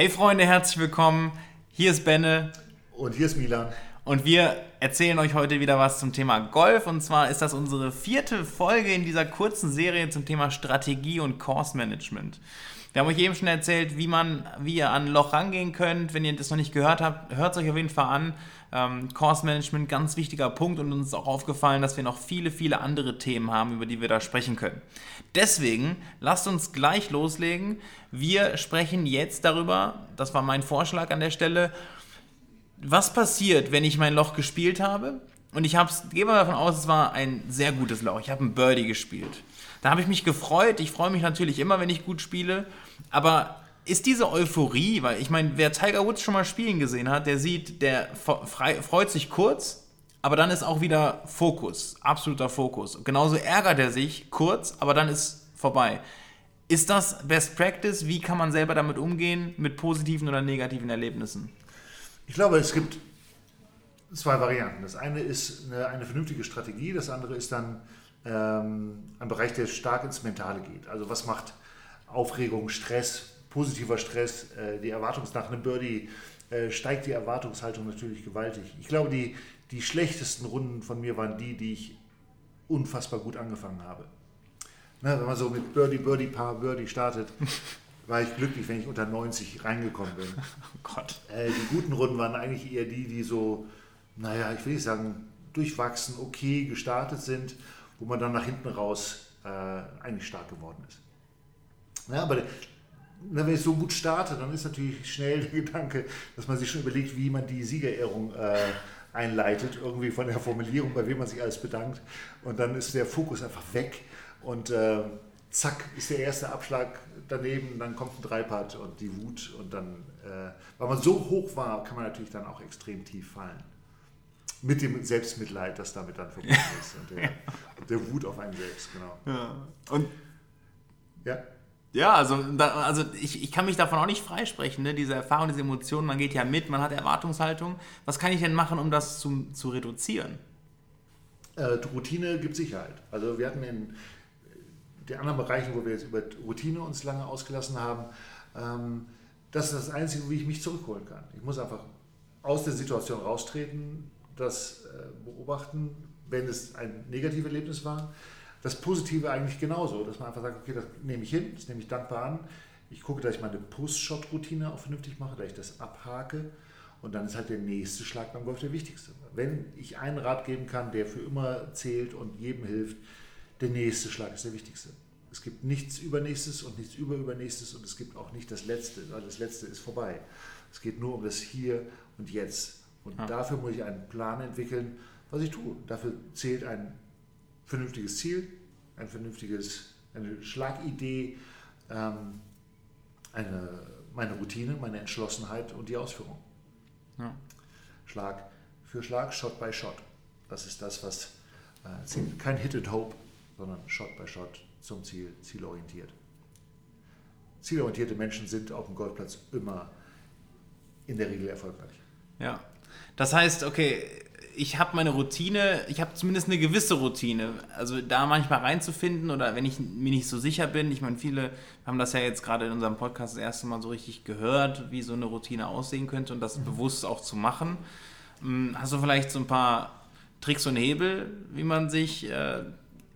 Hey Freunde, herzlich willkommen. Hier ist Benne. Und hier ist Milan. Und wir erzählen euch heute wieder was zum Thema Golf. Und zwar ist das unsere vierte Folge in dieser kurzen Serie zum Thema Strategie und Course Management. Wir haben euch eben schon erzählt, wie, man, wie ihr an ein Loch rangehen könnt. Wenn ihr das noch nicht gehört habt, hört es euch auf jeden Fall an. Ähm, Course Management, ganz wichtiger Punkt und uns ist auch aufgefallen, dass wir noch viele, viele andere Themen haben, über die wir da sprechen können. Deswegen lasst uns gleich loslegen. Wir sprechen jetzt darüber, das war mein Vorschlag an der Stelle, was passiert, wenn ich mein Loch gespielt habe und ich habe gehe mal davon aus, es war ein sehr gutes Loch. Ich habe ein Birdie gespielt. Da habe ich mich gefreut. Ich freue mich natürlich immer, wenn ich gut spiele. Aber ist diese Euphorie, weil ich meine, wer Tiger Woods schon mal spielen gesehen hat, der sieht, der freut sich kurz, aber dann ist auch wieder Fokus, absoluter Fokus. Genauso ärgert er sich kurz, aber dann ist vorbei. Ist das Best Practice? Wie kann man selber damit umgehen, mit positiven oder negativen Erlebnissen? Ich glaube, es gibt zwei Varianten. Das eine ist eine, eine vernünftige Strategie, das andere ist dann ähm, ein Bereich, der stark ins Mentale geht. Also was macht Aufregung, Stress, positiver Stress, äh, die Erwartungs nach einem Birdie äh, steigt die Erwartungshaltung natürlich gewaltig. Ich glaube, die, die schlechtesten Runden von mir waren die, die ich unfassbar gut angefangen habe. Na, wenn man so mit Birdie, Birdie, Paar, Birdie startet, war ich glücklich, wenn ich unter 90 reingekommen bin. Oh Gott. Äh, die guten Runden waren eigentlich eher die, die so, naja, ich will nicht sagen, durchwachsen, okay gestartet sind wo man dann nach hinten raus äh, eigentlich stark geworden ist. Ja, aber wenn ich so gut starte, dann ist natürlich schnell der Gedanke, dass man sich schon überlegt, wie man die Siegerehrung äh, einleitet, irgendwie von der Formulierung, bei wem man sich alles bedankt. Und dann ist der Fokus einfach weg und äh, zack ist der erste Abschlag daneben, dann kommt ein Dreipad und die Wut und dann, äh, weil man so hoch war, kann man natürlich dann auch extrem tief fallen mit dem Selbstmitleid, das damit dann verbunden ist und der, und der, Wut auf einen selbst, genau. Ja. Und ja. Ja, also, also ich, ich kann mich davon auch nicht freisprechen, ne? diese Erfahrung, diese Emotionen, man geht ja mit, man hat Erwartungshaltung. Was kann ich denn machen, um das zu, zu reduzieren? Äh, Routine gibt Sicherheit. Also wir hatten in den anderen Bereichen, wo wir jetzt über Routine uns lange ausgelassen haben, ähm, das ist das Einzige, wie ich mich zurückholen kann. Ich muss einfach aus der Situation raustreten, das äh, beobachten, wenn es ein negatives Erlebnis war. Das Positive eigentlich genauso, dass man einfach sagt, okay, das nehme ich hin, das nehme ich dankbar an. Ich gucke, dass ich meine Post-Shot-Routine auch vernünftig mache, dass ich das abhake. Und dann ist halt der nächste Schlag beim Golf der wichtigste. Wenn ich einen Rat geben kann, der für immer zählt und jedem hilft, der nächste Schlag ist der wichtigste. Es gibt nichts Übernächstes und nichts Überübernächstes und es gibt auch nicht das Letzte, weil das Letzte ist vorbei. Es geht nur um das Hier und Jetzt. Und ja. dafür muss ich einen Plan entwickeln, was ich tue. Dafür zählt ein vernünftiges Ziel, ein vernünftiges, eine Schlagidee, ähm, eine, meine Routine, meine Entschlossenheit und die Ausführung. Ja. Schlag für Schlag, Shot by Shot. Das ist das, was äh, zählt. Kein Hit and Hope, sondern Shot by Shot zum Ziel, zielorientiert. Zielorientierte Menschen sind auf dem Golfplatz immer in der Regel erfolgreich. Ja, das heißt, okay, ich habe meine Routine, ich habe zumindest eine gewisse Routine. Also da manchmal reinzufinden oder wenn ich mir nicht so sicher bin, ich meine, viele haben das ja jetzt gerade in unserem Podcast das erste Mal so richtig gehört, wie so eine Routine aussehen könnte und das mhm. bewusst auch zu machen. Hm, hast du vielleicht so ein paar Tricks und Hebel, wie man sich, äh,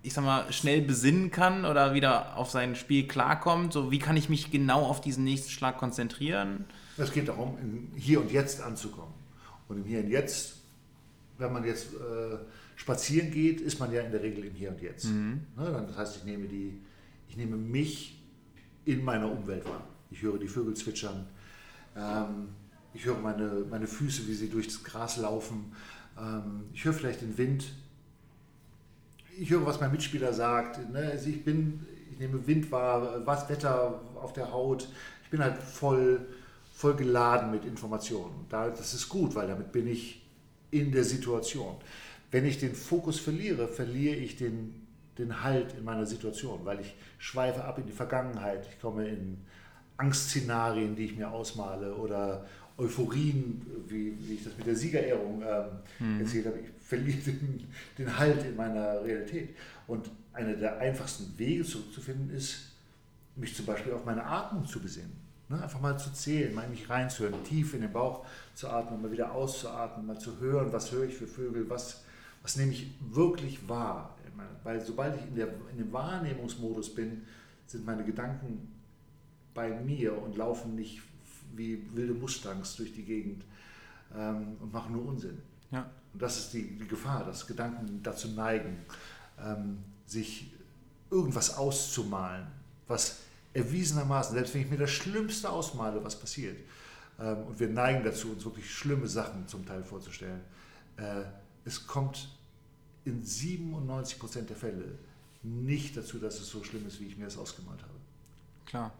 ich sag mal, schnell besinnen kann oder wieder auf sein Spiel klarkommt? So, wie kann ich mich genau auf diesen nächsten Schlag konzentrieren? Es geht darum, hier und jetzt anzukommen. Und im Hier und Jetzt, wenn man jetzt äh, spazieren geht, ist man ja in der Regel im Hier und Jetzt. Mhm. Ne, das heißt, ich nehme, die, ich nehme mich in meiner Umwelt wahr. Ich höre die Vögel zwitschern, ähm, ich höre meine, meine Füße, wie sie durchs Gras laufen, ähm, ich höre vielleicht den Wind, ich höre, was mein Mitspieler sagt. Ne? Also ich bin, ich nehme Wind wahr, was Wetter auf der Haut. Ich bin halt voll voll geladen mit Informationen. das ist gut, weil damit bin ich in der Situation. Wenn ich den Fokus verliere, verliere ich den, den Halt in meiner Situation, weil ich schweife ab in die Vergangenheit. Ich komme in Angstszenarien, die ich mir ausmale oder Euphorien, wie, wie ich das mit der Siegerehrung ähm, mhm. erzählt habe. Ich verliere den, den Halt in meiner Realität. Und einer der einfachsten Wege zurückzufinden ist, mich zum Beispiel auf meine Atmung zu besinnen Ne? Einfach mal zu zählen, mal in mich reinzuhören, tief in den Bauch zu atmen, mal wieder auszuatmen, mal zu hören, was höre ich für Vögel, was, was nehme ich wirklich wahr. Weil sobald ich in, der, in dem Wahrnehmungsmodus bin, sind meine Gedanken bei mir und laufen nicht wie wilde Mustangs durch die Gegend ähm, und machen nur Unsinn. Ja. Und das ist die, die Gefahr, dass Gedanken dazu neigen, ähm, sich irgendwas auszumalen, was erwiesenermaßen, selbst wenn ich mir das Schlimmste ausmale, was passiert, ähm, und wir neigen dazu, uns wirklich schlimme Sachen zum Teil vorzustellen, äh, es kommt in 97 Prozent der Fälle nicht dazu, dass es so schlimm ist, wie ich mir das ausgemalt habe. Klar.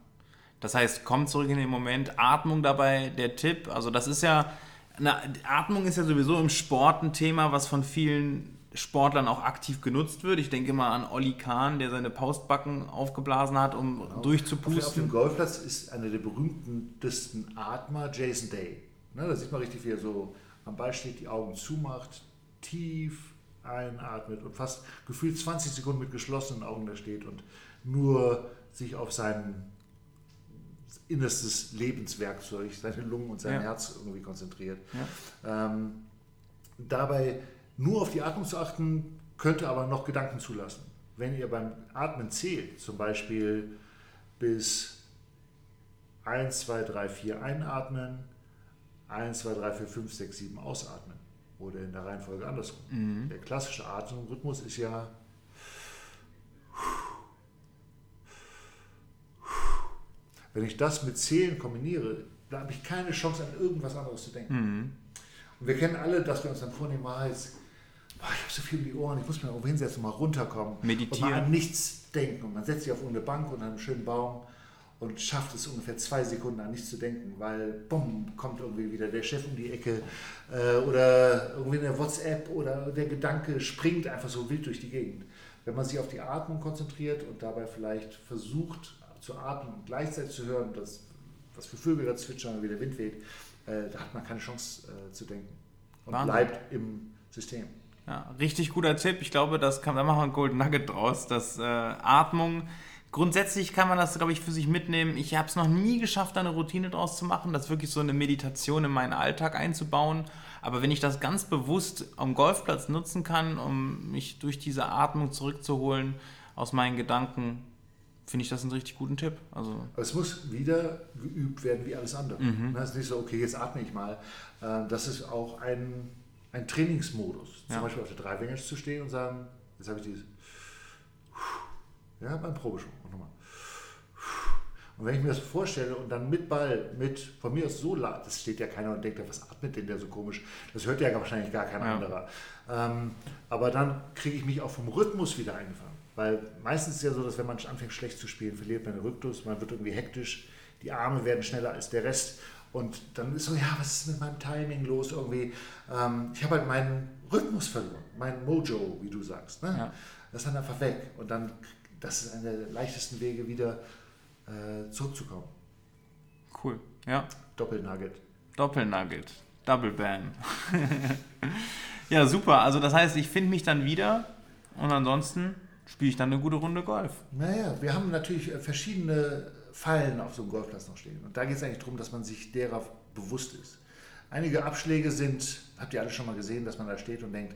Das heißt, komm zurück in den Moment, Atmung dabei, der Tipp. Also das ist ja, na, Atmung ist ja sowieso im Sport ein Thema, was von vielen Sportlern auch aktiv genutzt wird. Ich denke mal an Olli Kahn, der seine Paustbacken aufgeblasen hat, um genau. durchzupusten. Auf, dem Golfplatz ist einer der berühmtesten Atmer Jason Day. Ne, da sieht man richtig, wie er so am Ball steht, die Augen zumacht, tief einatmet und fast gefühlt 20 Sekunden mit geschlossenen Augen da steht und nur sich auf sein innerstes Lebenswerkzeug, seine Lungen und sein ja. Herz irgendwie konzentriert. Ja. Ähm, dabei nur auf die Atmung zu achten, könnte aber noch Gedanken zulassen. Wenn ihr beim Atmen zählt, zum Beispiel bis 1, 2, 3, 4 einatmen, 1, 2, 3, 4, 5, 6, 7 ausatmen. Oder in der Reihenfolge andersrum. Mhm. Der klassische Atemrhythmus ist ja Wenn ich das mit Zählen kombiniere, da habe ich keine Chance an irgendwas anderes zu denken. Mhm. Und wir kennen alle, dass wir uns dann vornehmen, ah, jetzt boah, ich habe so viel um die Ohren, ich muss mir irgendwo hinsetzen mal runterkommen. Meditieren. Und mal an nichts denken. Und man setzt sich auf eine Bank unter einem schönen Baum und schafft es ungefähr zwei Sekunden an nichts zu denken, weil bumm, kommt irgendwie wieder der Chef um die Ecke äh, oder irgendwie eine WhatsApp oder der Gedanke springt einfach so wild durch die Gegend. Wenn man sich auf die Atmung konzentriert und dabei vielleicht versucht zu atmen und gleichzeitig zu hören, dass, was für Vögel da zwitschern, wie der Wind weht, äh, da hat man keine Chance äh, zu denken und Wahnsinn. bleibt im System. Ja, richtig guter Tipp. Ich glaube, das kann, da machen wir ein Golden Nugget draus, dass äh, Atmung. Grundsätzlich kann man das, glaube ich, für sich mitnehmen. Ich habe es noch nie geschafft, da eine Routine draus zu machen, das wirklich so eine Meditation in meinen Alltag einzubauen. Aber wenn ich das ganz bewusst am Golfplatz nutzen kann, um mich durch diese Atmung zurückzuholen aus meinen Gedanken, finde ich das einen richtig guten Tipp. Also es muss wieder geübt werden wie alles andere. Mhm. Das ist nicht so, okay, jetzt atme ich mal. Äh, das ist auch ein ein Trainingsmodus. Zum ja. Beispiel auf der Driving zu stehen und sagen, jetzt habe ich dieses. Ja, beim Probeschwung. Und nochmal. Und wenn ich mir das vorstelle und dann mit Ball, mit von mir aus so laut, das steht ja keiner und denkt, was atmet denn der so komisch? Das hört ja wahrscheinlich gar kein ja. anderer. Ähm, aber dann kriege ich mich auch vom Rhythmus wieder eingefangen. Weil meistens ist es ja so, dass wenn man anfängt schlecht zu spielen, verliert man den Rhythmus, man wird irgendwie hektisch, die Arme werden schneller als der Rest und dann ist so, ja, was ist mit meinem Timing los irgendwie? Ähm, ich habe halt meinen Rhythmus verloren, mein Mojo, wie du sagst. Ne? Ja. Das ist dann einfach weg. Und dann, das ist einer der leichtesten Wege, wieder äh, zurückzukommen. Cool, ja. Doppelnugget. Doppelnugget. Double Bam. ja, super. Also das heißt, ich finde mich dann wieder und ansonsten spiele ich dann eine gute Runde Golf. Naja, wir haben natürlich äh, verschiedene Fallen auf so einem Golfplatz noch stehen. Und da geht es eigentlich darum, dass man sich derer bewusst ist. Einige Abschläge sind, habt ihr alle schon mal gesehen, dass man da steht und denkt,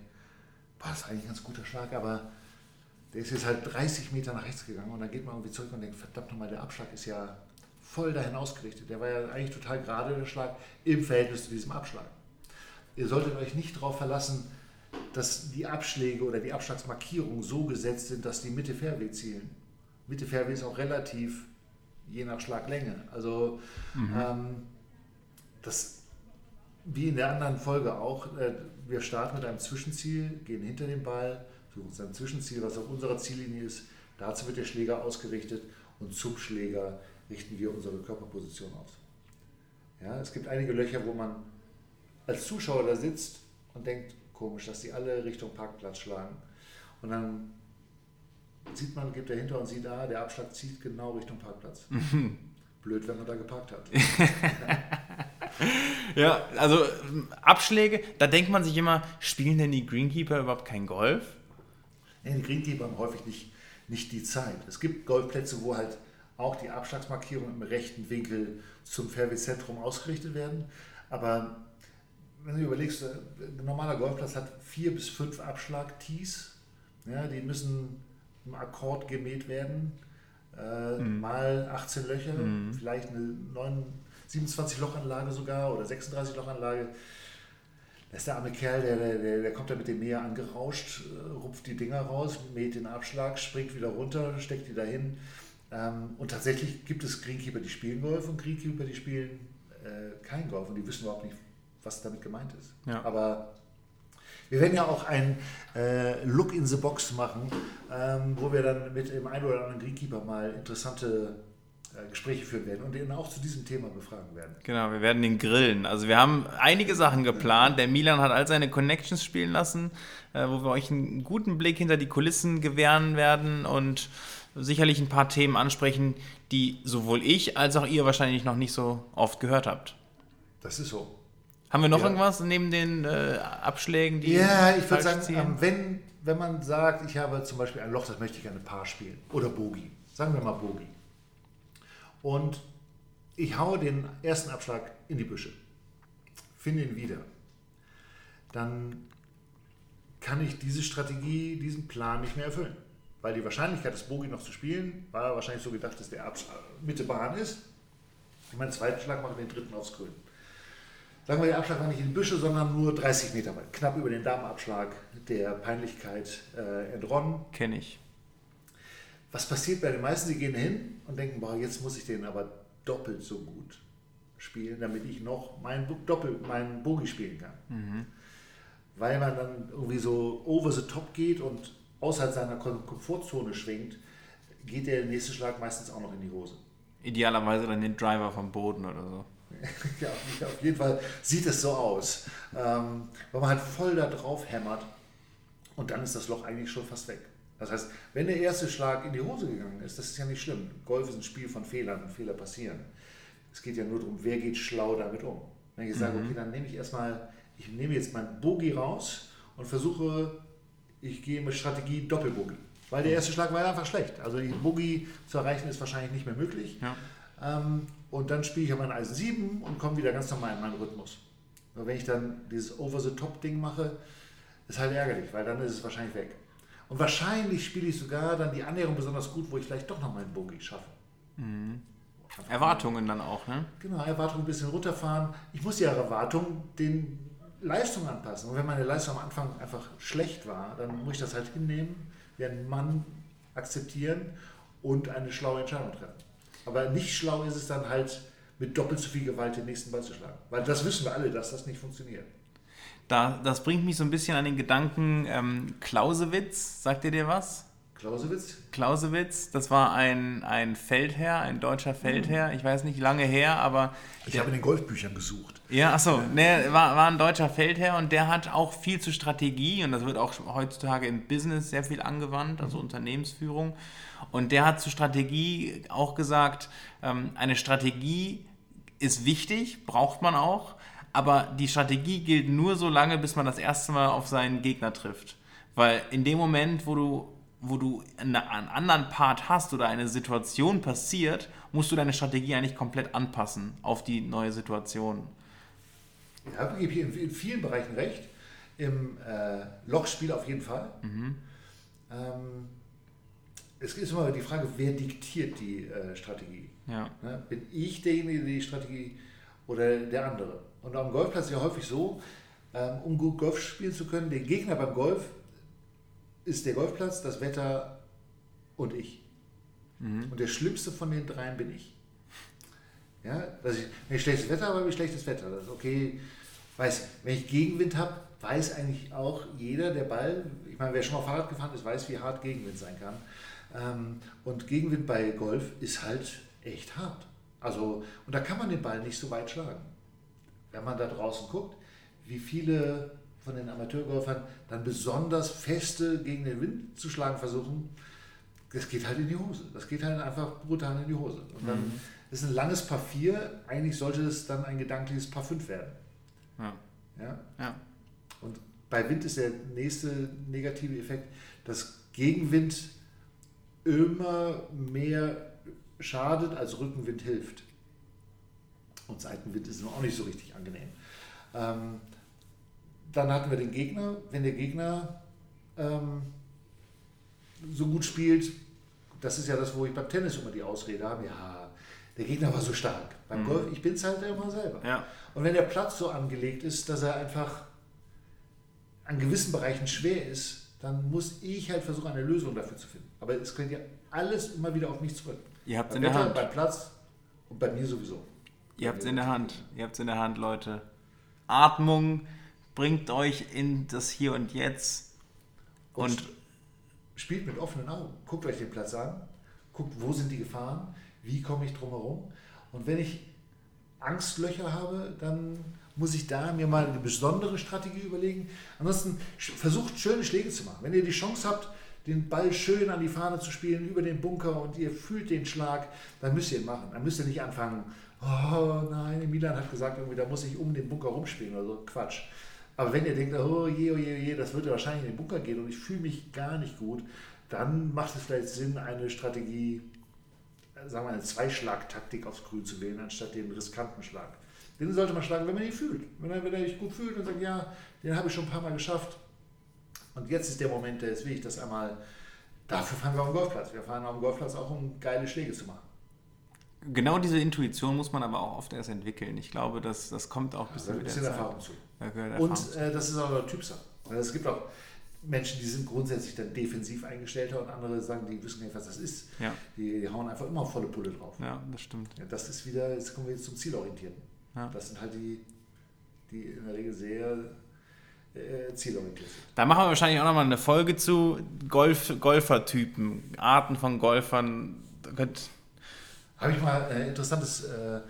boah, das ist eigentlich ein ganz guter Schlag, aber der ist jetzt halt 30 Meter nach rechts gegangen und dann geht man irgendwie zurück und denkt, verdammt nochmal, der Abschlag ist ja voll dahin ausgerichtet. Der war ja eigentlich total gerade, der Schlag, im Verhältnis zu diesem Abschlag. Ihr solltet euch nicht darauf verlassen, dass die Abschläge oder die Abschlagsmarkierungen so gesetzt sind, dass die Mitte Fairway zielen. Mitte Fairway ist auch relativ je nach Schlaglänge. Also mhm. ähm, das, wie in der anderen Folge auch, äh, wir starten mit einem Zwischenziel, gehen hinter den Ball, suchen uns ein Zwischenziel, was auf unserer Ziellinie ist. Dazu wird der Schläger ausgerichtet und zum Schläger richten wir unsere Körperposition aus. Ja, es gibt einige Löcher, wo man als Zuschauer da sitzt und denkt, komisch, dass die alle Richtung Parkplatz schlagen. Und dann sieht man, geht dahinter und sieht, ah, der Abschlag zieht genau Richtung Parkplatz. Mhm. Blöd, wenn man da geparkt hat. ja, also Abschläge, da denkt man sich immer, spielen denn die Greenkeeper überhaupt kein Golf? Nee, die Greenkeeper haben häufig nicht, nicht die Zeit. Es gibt Golfplätze, wo halt auch die Abschlagsmarkierungen im rechten Winkel zum Fairway-Zentrum ausgerichtet werden. Aber wenn du überlegst, äh, ein normaler Golfplatz hat vier bis fünf Abschlag-Tees. Ja, die müssen im Akkord gemäht werden. Äh, mhm. Mal 18 Löcher, mhm. vielleicht eine 9, 27 Lochanlage sogar oder 36 Lochanlage. Das ist der arme Kerl, der, der, der kommt da mit dem Meer angerauscht, äh, rupft die Dinger raus, mäht den Abschlag, springt wieder runter, steckt die dahin. Ähm, und tatsächlich gibt es Greenkeeper, die spielen Golf und Greenkeeper, die spielen äh, kein Golf und die wissen überhaupt nicht, was damit gemeint ist. Ja. Aber wir werden ja auch ein äh, Look in the Box machen, ähm, wo wir dann mit dem einen oder anderen Greenkeeper mal interessante äh, Gespräche führen werden und ihn auch zu diesem Thema befragen werden. Genau, wir werden den grillen. Also wir haben einige Sachen geplant. Der Milan hat all seine Connections spielen lassen, äh, wo wir euch einen guten Blick hinter die Kulissen gewähren werden und sicherlich ein paar Themen ansprechen, die sowohl ich als auch ihr wahrscheinlich noch nicht so oft gehört habt. Das ist so. Haben wir noch ja. irgendwas neben den äh, Abschlägen, die. Ja, ich würde sagen, ziehen? wenn, wenn man sagt, ich habe zum Beispiel ein Loch, das möchte ich gerne Paar spielen oder Bogi. Sagen wir mal Bogi. Und ich haue den ersten Abschlag in die Büsche, finde ihn wieder. Dann kann ich diese Strategie, diesen Plan nicht mehr erfüllen. Weil die Wahrscheinlichkeit, das Bogi noch zu spielen, war wahrscheinlich so gedacht, dass der Abschlag Mitte Bahn ist. Ich meinen zweiten Schlag mache, den dritten aufs Grün. Sagen wir, der Abschlag war nicht in die Büsche, sondern nur 30 Meter weit. Knapp über den Damenabschlag der Peinlichkeit äh, entronnen. Kenne ich. Was passiert bei den meisten? Sie gehen hin und denken, boah, jetzt muss ich den aber doppelt so gut spielen, damit ich noch meinen Doppel, meinen Bogi spielen kann. Mhm. Weil man dann irgendwie so over the top geht und außerhalb seiner Komfortzone schwingt, geht der nächste Schlag meistens auch noch in die Hose. Idealerweise dann den Driver vom Boden oder so. ja, auf jeden Fall sieht es so aus. Ähm, weil man halt voll da drauf hämmert und dann ist das Loch eigentlich schon fast weg. Das heißt, wenn der erste Schlag in die Hose gegangen ist, das ist ja nicht schlimm. Golf ist ein Spiel von Fehlern und Fehler passieren. Es geht ja nur darum, wer geht schlau damit um. Wenn ich sage, mhm. okay, dann nehme ich erstmal, ich nehme jetzt mein Bogie raus und versuche, ich gehe mit Strategie Doppelbogie. Weil der erste Schlag war einfach schlecht. Also die Bogie zu erreichen ist wahrscheinlich nicht mehr möglich. Ja. Ähm, und dann spiele ich aber ein Eisen 7 und komme wieder ganz normal in meinen Rhythmus. Aber wenn ich dann dieses Over-the-Top-Ding mache, ist halt ärgerlich, weil dann ist es wahrscheinlich weg. Und wahrscheinlich spiele ich sogar dann die Annäherung besonders gut, wo ich vielleicht doch noch meinen Bogie schaffe. Mhm. Erwartungen dann auch, ne? Genau, Erwartungen ein bisschen runterfahren. Ich muss ja Erwartungen den Leistungen anpassen. Und wenn meine Leistung am Anfang einfach schlecht war, dann muss ich das halt hinnehmen, wie ein Mann akzeptieren und eine schlaue Entscheidung treffen. Aber nicht schlau ist es dann halt, mit doppelt so viel Gewalt den nächsten Ball zu schlagen. Weil das wissen wir alle, dass das nicht funktioniert. Da, das bringt mich so ein bisschen an den Gedanken ähm, Clausewitz. Sagt ihr dir was? Clausewitz? Clausewitz, das war ein, ein Feldherr, ein deutscher Feldherr. Ich weiß nicht, lange her, aber. Ich der, habe in den Golfbüchern gesucht. Ja, achso, ne, war, war ein deutscher Feldherr und der hat auch viel zu Strategie und das wird auch heutzutage im Business sehr viel angewandt, also mhm. Unternehmensführung. Und der hat zur Strategie auch gesagt, ähm, eine Strategie ist wichtig, braucht man auch, aber die Strategie gilt nur so lange, bis man das erste Mal auf seinen Gegner trifft. Weil in dem Moment, wo du, wo du eine, einen anderen Part hast oder eine Situation passiert, musst du deine Strategie eigentlich komplett anpassen auf die neue Situation. Ja, ich gebe hier in vielen Bereichen recht. Im äh, Lochspiel auf jeden Fall. Mhm. Ähm, es ist immer die Frage, wer diktiert die äh, Strategie? Ja. Ne? Bin ich derjenige, der die Strategie oder der andere? Und am Golfplatz ist ja häufig so, ähm, um gut Golf spielen zu können, der Gegner beim Golf ist der Golfplatz, das Wetter und ich. Mhm. Und der schlimmste von den dreien bin ich. Ja, dass ich, wenn ich schlechtes Wetter habe, habe ich schlechtes Wetter. Das ist okay. Weiß, wenn ich Gegenwind habe, weiß eigentlich auch jeder, der Ball, ich meine, wer schon mal Fahrrad gefahren ist, weiß, wie hart Gegenwind sein kann. Ähm, und Gegenwind bei Golf ist halt echt hart. Also, und da kann man den Ball nicht so weit schlagen. Wenn man da draußen guckt, wie viele von den Amateurgolfern dann besonders feste gegen den Wind zu schlagen versuchen, das geht halt in die Hose. Das geht halt einfach brutal in die Hose. Und dann mhm. ist ein langes Paar 4, eigentlich sollte es dann ein gedankliches Paar 5 werden. Ja. ja. Ja? Und bei Wind ist der nächste negative Effekt, dass Gegenwind immer mehr schadet, als Rückenwind hilft. Und Seitenwind ist auch nicht so richtig angenehm. Ähm, dann hatten wir den Gegner. Wenn der Gegner ähm, so gut spielt, das ist ja das, wo ich beim Tennis immer die Ausrede habe, ja, der Gegner war so stark. Beim mhm. Golf, ich bin es halt immer selber. Ja. Und wenn der Platz so angelegt ist, dass er einfach an gewissen Bereichen schwer ist, dann muss ich halt versuchen, eine Lösung dafür zu finden. Aber es kommt ja alles immer wieder auf mich zurück. Ihr habt es in der Hand. Beim Platz und bei mir sowieso. Ihr habt es in der Hand. Ihr habt es in der Hand, Leute. Atmung bringt euch in das Hier und Jetzt. Und, und spielt mit offenen Augen. Guckt euch den Platz an. Guckt, wo sind die Gefahren. Wie komme ich drum herum. Und wenn ich Angstlöcher habe, dann muss ich da mir mal eine besondere Strategie überlegen. Ansonsten versucht schöne Schläge zu machen. Wenn ihr die Chance habt, den Ball schön an die Fahne zu spielen über den Bunker und ihr fühlt den Schlag, dann müsst ihr ihn machen. Dann müsst ihr nicht anfangen, oh nein, Milan hat gesagt, irgendwie, da muss ich um den Bunker rumspielen oder so. Quatsch. Aber wenn ihr denkt, oh je, oh je, oh je, das würde wahrscheinlich in den Bunker gehen und ich fühle mich gar nicht gut, dann macht es vielleicht Sinn, eine Strategie, sagen wir eine Zweischlag-Taktik aufs Grün zu wählen, anstatt den riskanten Schlag. Den sollte man schlagen, wenn man ihn fühlt. Wenn er, wenn er sich gut fühlt und sagt, ja, den habe ich schon ein paar Mal geschafft. Und jetzt ist der Moment, der ist wichtig, das einmal, dafür fahren wir auf dem Golfplatz. Wir fahren auf dem Golfplatz auch, um geile Schläge zu machen. Genau diese Intuition muss man aber auch oft erst entwickeln. Ich glaube, das, das kommt auch ein bisschen, ja, mit der Erfahrung zu. Und äh, das ist auch Typsache. Es gibt auch Menschen, die sind grundsätzlich dann defensiv eingestellter und andere sagen, die wissen nicht, was das ist. Ja. Die, die, hauen einfach immer volle Pulle drauf. Ja, das stimmt. Ja, das ist wieder, jetzt kommen wir jetzt zum Zielorientierten. Ja. Das sind halt die, die in der Regel sehr äh, zielorientiert sind. Da machen wir wahrscheinlich auch nochmal eine Folge zu Golf, Golfertypen, Arten von Golfern. Habe ich mal ein interessantes äh,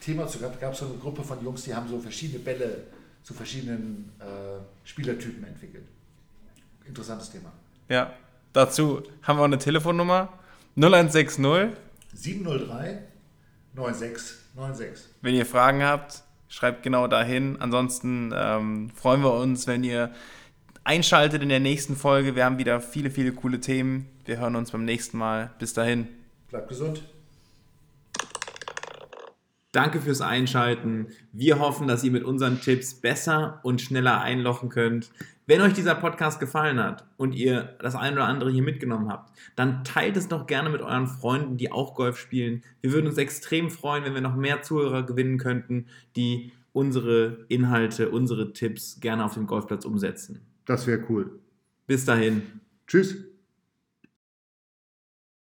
Thema zu gehabt. gab es so eine Gruppe von Jungs, die haben so verschiedene Bälle zu verschiedenen äh, Spielertypen entwickelt. Interessantes Thema. Ja, dazu haben wir auch eine Telefonnummer 0160 703 9696. Wenn ihr Fragen habt, schreibt genau dahin. Ansonsten ähm, freuen wir uns, wenn ihr einschaltet in der nächsten Folge. Wir haben wieder viele, viele coole Themen. Wir hören uns beim nächsten Mal. Bis dahin. Bleibt gesund. Danke fürs Einschalten. Wir hoffen, dass ihr mit unseren Tipps besser und schneller einlochen könnt. Wenn euch dieser Podcast gefallen hat und ihr das ein oder andere hier mitgenommen habt, dann teilt es doch gerne mit euren Freunden, die auch Golf spielen. Wir würden uns extrem freuen, wenn wir noch mehr Zuhörer gewinnen könnten, die unsere Inhalte, unsere Tipps gerne auf dem Golfplatz umsetzen. Das wäre cool. Bis dahin. Tschüss.